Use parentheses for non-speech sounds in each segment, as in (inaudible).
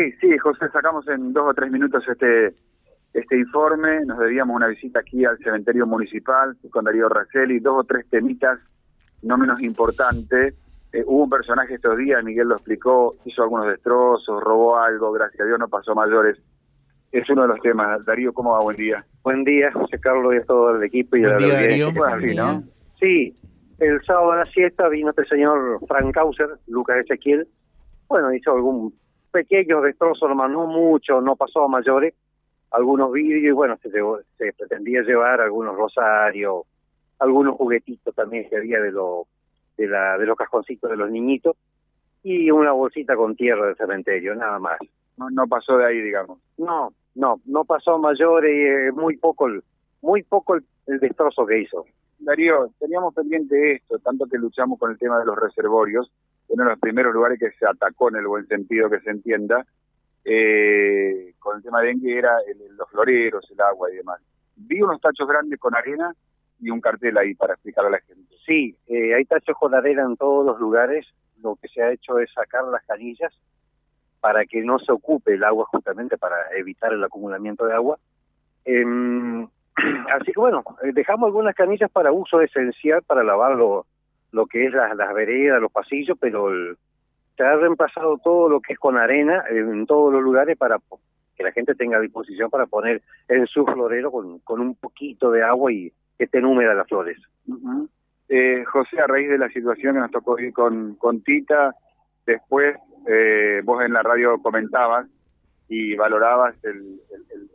Sí, sí, José, sacamos en dos o tres minutos este este informe. Nos debíamos una visita aquí al cementerio municipal con Darío Raceli, dos o tres temitas no menos importantes. Eh, hubo un personaje estos días, Miguel lo explicó, hizo algunos destrozos, robó algo, gracias a Dios no pasó mayores. Es uno de los temas. Darío, ¿cómo va? Buen día. Buen día, José Carlos y a todo el equipo y Buen a la día, audiencia. ¿no? Sí, el sábado a la siesta vino este señor Frank Kauser, Lucas Ezequiel. Bueno, hizo algún pequeño destrozo, nomás no mucho, no pasó a mayores. Algunos vidrios y bueno, se, llevó- se pretendía llevar algunos rosarios, algunos juguetitos también que había de, lo, de, la, de los cajoncitos de los niñitos y una bolsita con tierra del cementerio, nada más. No, no pasó de ahí, digamos. No, no, no pasó a mayores, eh, muy poco el, muy poco el, el destrozo que hizo. Darío, teníamos pendiente esto, tanto que luchamos con el tema de los reservorios, uno de los primeros lugares que se atacó en el buen sentido que se entienda, eh, con el tema de dengue era el- los floreros, el agua y demás. Vi unos tachos grandes con arena y un cartel ahí para explicar a la gente. Sí, eh, hay tachos con arena en todos los lugares. Lo que se ha hecho es sacar las canillas para que no se ocupe el agua justamente para evitar el acumulamiento de agua. Em, (clears throat) así que bueno, eh, dejamos algunas canillas para uso esencial para lavar lo, lo que es las, las veredas, los pasillos, pero el- se ha reemplazado todo lo que es con arena en todos los lugares para que la gente tenga disposición para poner en su florero con, un poquito de agua y que estén húmedas las flores. Eh, José, a raíz de la situación que nos tocó ir con, con Tita, después eh, vos en la radio comentabas y valorabas el-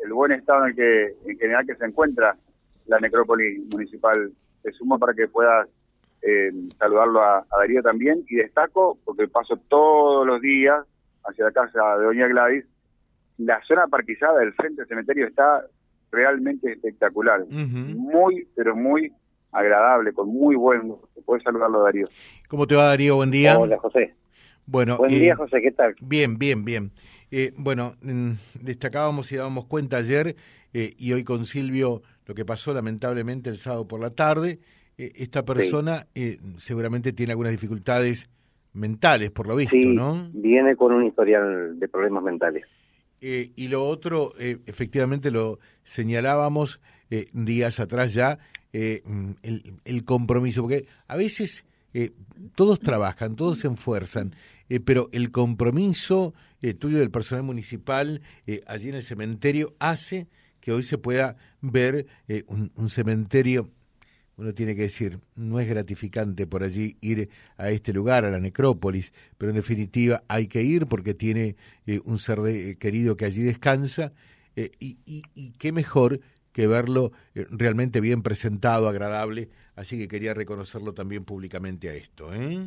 el buen estado en el que en general que se encuentra la necrópolis municipal. Te sumo para que puedas eh, saludarlo a, a Darío también y destaco, porque paso todos los días hacia la casa de Doña Gladys, la zona parquizada del frente del cementerio está realmente espectacular muy, pero muy agradable, con muy buen gusto. Puedes saludarlo, Darío. ¿Cómo te va, Darío? Buen día. Hola, José. Bueno, Buen eh, día, José, ¿qué tal? Bien, bien, bien. Eh, bueno, mm, destacábamos y dábamos cuenta ayer eh, y hoy con Silvio lo que pasó lamentablemente el sábado por la tarde. Eh, esta persona eh, seguramente tiene algunas dificultades mentales, por lo visto, Sí, ¿no? viene con un historial de problemas mentales. Eh, y lo otro, eh, efectivamente lo señalábamos eh, días atrás ya, mm, el, el compromiso, porque a veces todos trabajan, todos se esfuerzan, eh, pero el compromiso eh, tuyo del personal municipal eh, allí en el cementerio hace que hoy se pueda ver un, un cementerio uno tiene que decir, no es gratificante por allí ir a este lugar, a la necrópolis, pero en definitiva hay que ir porque tiene eh, un ser de- querido que allí descansa eh, y, y- y qué mejor que verlo eh, realmente bien presentado, agradable, así que quería reconocerlo también públicamente a esto. ¿eh?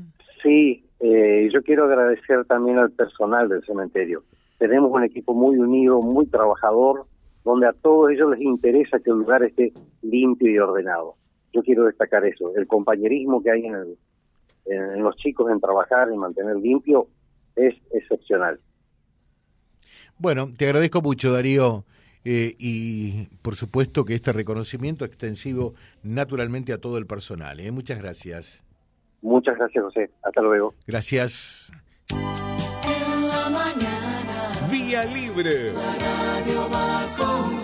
Sí, eh, yo quiero agradecer también al personal del cementerio. Tenemos un equipo muy unido, muy trabajador, donde a todos ellos les interesa que el lugar esté limpio y ordenado. Yo quiero destacar eso, el compañerismo que hay en, el- en, en los chicos en trabajar, en mantener limpio, es excepcional. Bueno, te agradezco mucho, Darío. eh, y por supuesto que este reconocimiento extensivo naturalmente a todo el personal. ¿eh? Muchas gracias. Muchas gracias, José. Hasta luego. Gracias. En la mañana Vía Libre. la radio va con